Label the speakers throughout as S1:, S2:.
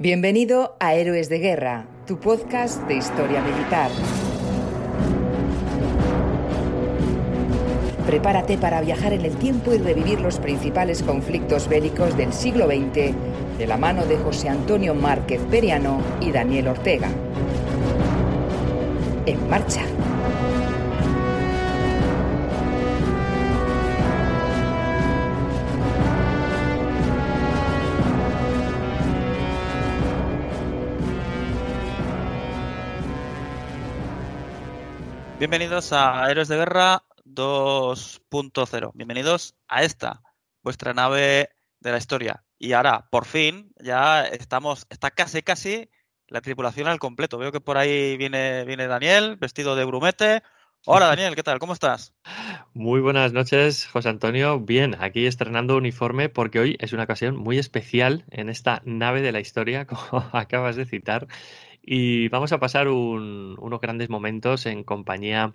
S1: Bienvenido a Héroes de Guerra, tu podcast de historia militar. Prepárate para viajar en el tiempo y revivir los principales conflictos bélicos del siglo XX de la mano de José Antonio Márquez Periano y Daniel Ortega. En marcha.
S2: Bienvenidos a Héroes de Guerra 2.0. Bienvenidos a esta, vuestra nave de la historia. Y ahora, por fin, ya estamos, está casi, casi la tripulación al completo. Veo que por ahí viene, viene Daniel, vestido de grumete. Hola Daniel, ¿qué tal? ¿Cómo estás?
S3: Muy buenas noches, José Antonio. Bien, aquí estrenando uniforme porque hoy es una ocasión muy especial en esta nave de la historia, como acabas de citar. Y vamos a pasar unos grandes momentos en compañía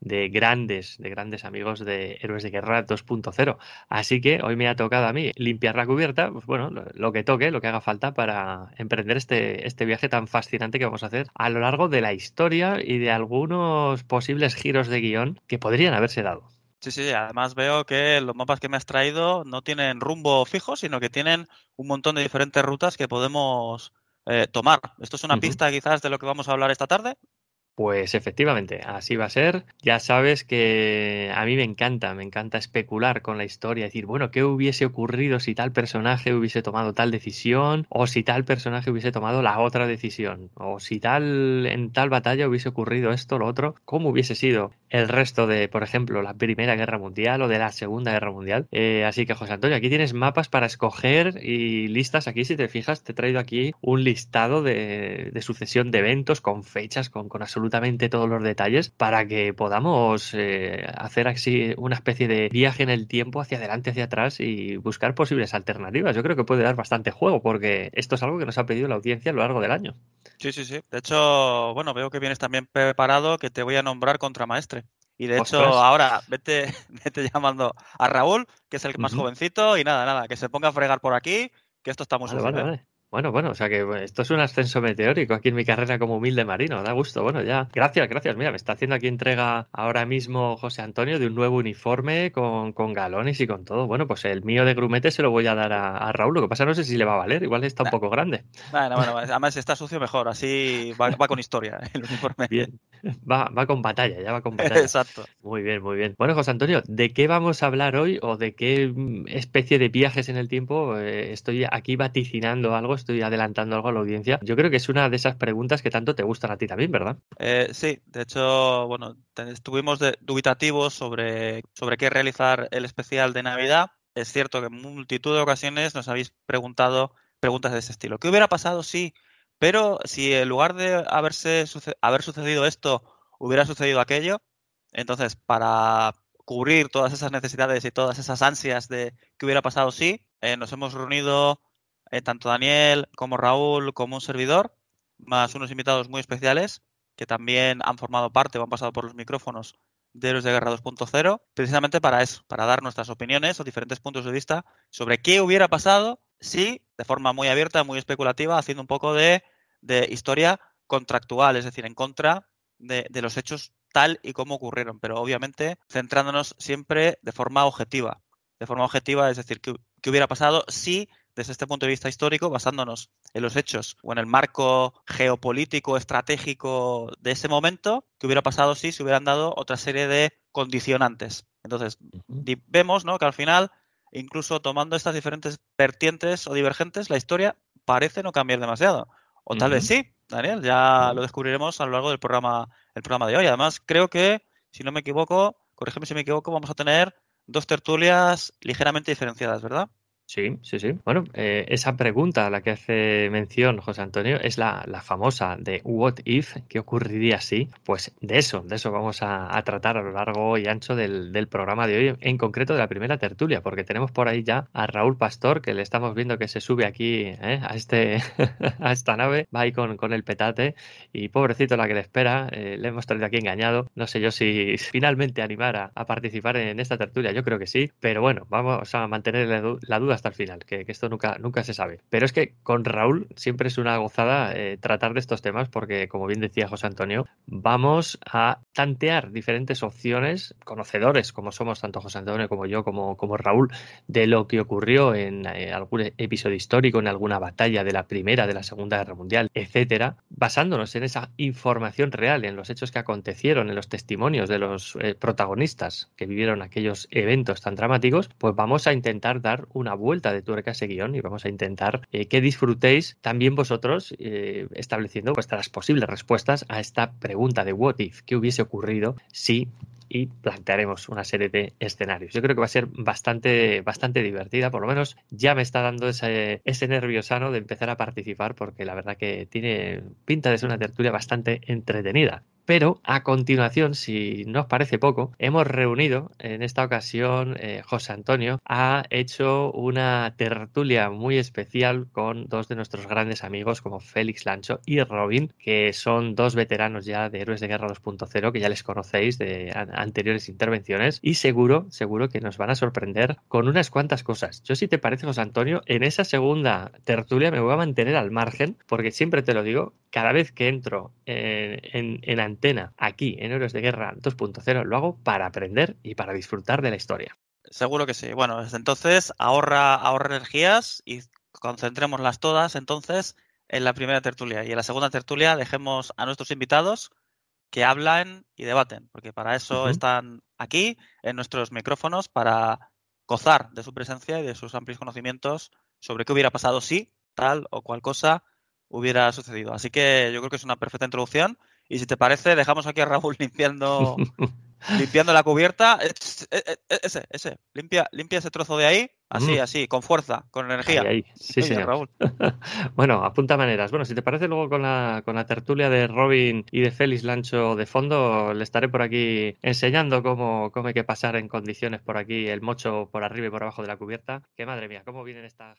S3: de grandes, de grandes amigos de Héroes de Guerra 2.0. Así que hoy me ha tocado a mí limpiar la cubierta, pues bueno, lo, que toque, lo que haga falta para emprender este, este viaje tan fascinante que vamos a hacer a lo largo de la historia y de algunos posibles giros de guion que podrían haberse dado.
S2: Sí, sí, además veo que los mapas que me has traído no tienen rumbo fijo, sino que tienen un montón de diferentes rutas que podemos eh, tomar. ¿Esto es una pista quizás de lo que vamos a hablar esta tarde?
S3: Pues efectivamente, así va a ser. Ya sabes que a mí me encanta, me encanta especular con la historia, decir, bueno, ¿qué hubiese ocurrido si tal personaje hubiese tomado tal decisión? O si tal personaje hubiese tomado la otra decisión? O si tal en tal batalla hubiese ocurrido esto, lo otro, ¿cómo hubiese sido el resto de, por ejemplo, la Primera Guerra Mundial o de la Segunda Guerra Mundial? Eh, así que, José Antonio, aquí tienes mapas para escoger y listas. Aquí, si te fijas, te he traído aquí un listado de, sucesión de eventos con fechas, con, con absolutamente todos los detalles para que podamos eh, hacer así una especie de viaje en el tiempo hacia adelante, hacia atrás y buscar posibles alternativas. Yo creo que puede dar bastante juego porque esto es algo que nos ha pedido la audiencia a lo largo del año.
S2: Sí, sí, sí. De hecho, bueno, veo que vienes también preparado que te voy a nombrar contramaestre. Y de hecho, ahora vete, vete llamando a Raúl, que es el más jovencito, y nada, nada, que se ponga a fregar por aquí, que esto está muy
S3: vale, ¿eh? Bueno, bueno, o sea que esto es un ascenso meteórico aquí en mi carrera como humilde marino, da gusto. Bueno, ya, gracias, gracias. Mira, me está haciendo aquí entrega ahora mismo José Antonio de un nuevo uniforme con, con galones y con todo. Bueno, pues el mío de grumete se lo voy a dar a, Raúl. Lo que pasa no sé si le va a valer, igual está un poco grande.
S2: Bueno, bueno, además está sucio mejor, así va, con historia el uniforme.
S3: Bien, va, va con batalla, ya va con batalla.
S2: Exacto.
S3: Muy bien, muy bien. Bueno, José Antonio, ¿de qué vamos a hablar hoy o de qué especie de viajes en el tiempo? Eh, estoy aquí vaticinando algo, estoy adelantando algo a la audiencia. Yo creo que es una de esas preguntas que tanto te gustan a ti también, ¿verdad?
S2: Eh, sí, de hecho, bueno, estuvimos dubitativos sobre, sobre qué realizar el especial de Navidad. Es cierto que en multitud de ocasiones nos habéis preguntado preguntas de ese estilo. ¿Qué hubiera pasado si, pero si en lugar de haberse haber sucedido esto, hubiera sucedido aquello? Entonces, para cubrir todas esas necesidades y todas esas ansias de qué hubiera pasado si, eh, nos hemos reunido eh, tanto Daniel como Raúl como un servidor, más unos invitados muy especiales que también han formado parte o han pasado por los micrófonos de Héroes de Guerra 2.0, precisamente para eso, para dar nuestras opiniones o diferentes puntos de vista sobre qué hubiera pasado si, de forma muy abierta, muy especulativa, haciendo un poco de, historia contractual, es decir, en contra de, los hechos tal y como ocurrieron, pero obviamente centrándonos siempre de forma objetiva. De forma objetiva, es decir, qué, qué hubiera pasado si desde este punto de vista histórico, basándonos en los hechos o en el marco geopolítico, estratégico de ese momento, que hubiera pasado si se hubieran dado otra serie de condicionantes. Entonces, vemos ¿no? que al final, incluso tomando estas diferentes vertientes o divergentes, la historia parece no cambiar demasiado. O tal vez sí, Daniel, ya lo descubriremos a lo largo del programa, el programa de hoy. Además, creo que, si no me equivoco, corrígeme si me equivoco, vamos a tener dos tertulias ligeramente diferenciadas, ¿verdad?
S3: Sí, sí, sí. Bueno, eh, esa pregunta a la que hace mención José Antonio es la, famosa de What if, ¿qué ocurriría si? Pues de eso, de eso vamos a, tratar a lo largo y ancho del, programa de hoy, en concreto de la primera tertulia, porque tenemos por ahí ya a Raúl Pastor, que le estamos viendo que se sube aquí ¿eh? a, este, a esta nave, va ahí con, con, el petate y pobrecito la que le espera, eh, le hemos traído aquí engañado. No sé yo si finalmente animara a participar en esta tertulia, yo creo que sí, pero bueno, vamos a mantener la duda hasta el final, que, esto nunca, nunca se sabe. Pero es que con Raúl siempre es una gozada eh, tratar de estos temas porque, como bien decía José Antonio, vamos a tantear diferentes opciones, conocedores como somos tanto José Antonio como yo, como, como Raúl, de lo que ocurrió en eh, algún episodio histórico, en alguna batalla de la Primera, de la Segunda Guerra Mundial, etcétera, basándonos en esa información real, en los hechos que acontecieron, en los testimonios de los eh, protagonistas que vivieron aquellos eventos tan dramáticos, pues vamos a intentar dar una vuelta de tuerca a ese guion y vamos a intentar eh, que disfrutéis también vosotros eh, estableciendo vuestras posibles respuestas a esta pregunta de what if, qué hubiese ocurrido si y plantearemos una serie de escenarios. Yo creo que va a ser bastante, bastante divertida, por lo menos ya me está dando ese, ese nervio sano de empezar a participar porque la verdad que tiene pinta de ser una tertulia bastante entretenida. Pero a continuación, si no os parece poco, hemos reunido en esta ocasión, eh, José Antonio ha hecho una tertulia muy especial con dos de nuestros grandes amigos como Félix Lancho y Robin, que son dos veteranos ya de Héroes de Guerra 2.0, que ya les conocéis de anteriores intervenciones, y seguro, seguro que nos van a sorprender con unas cuantas cosas. Yo si te parece, José Antonio, en esa segunda tertulia me voy a mantener al margen, porque siempre te lo digo, cada vez que entro en, en, antena aquí en Héroes de Guerra 2.0 lo hago para aprender y para disfrutar de la historia.
S2: Seguro que sí. Bueno, desde entonces ahorra, ahorra energías y concentrémoslas todas entonces en la primera tertulia. Y en la segunda tertulia dejemos a nuestros invitados que hablan y debaten, porque para eso están aquí en nuestros micrófonos, para gozar de su presencia y de sus amplios conocimientos sobre qué hubiera pasado si tal o cual cosa hubiera sucedido. Así que yo creo que es una perfecta introducción. Y si te parece, dejamos aquí a Raúl limpiando, limpiando la cubierta. Ese, ese, limpia, limpia ese trozo de ahí, así, mm. así, con fuerza, con energía.
S3: Ahí, Sí, señor. Raúl. bueno, apunta maneras. Bueno, si te parece, luego con la, con la tertulia de Robin y de Félix Lancho de fondo, le estaré por aquí enseñando cómo, cómo hay que pasar en condiciones por aquí el mocho por arriba y por abajo de la cubierta. Que madre mía, cómo vienen estas.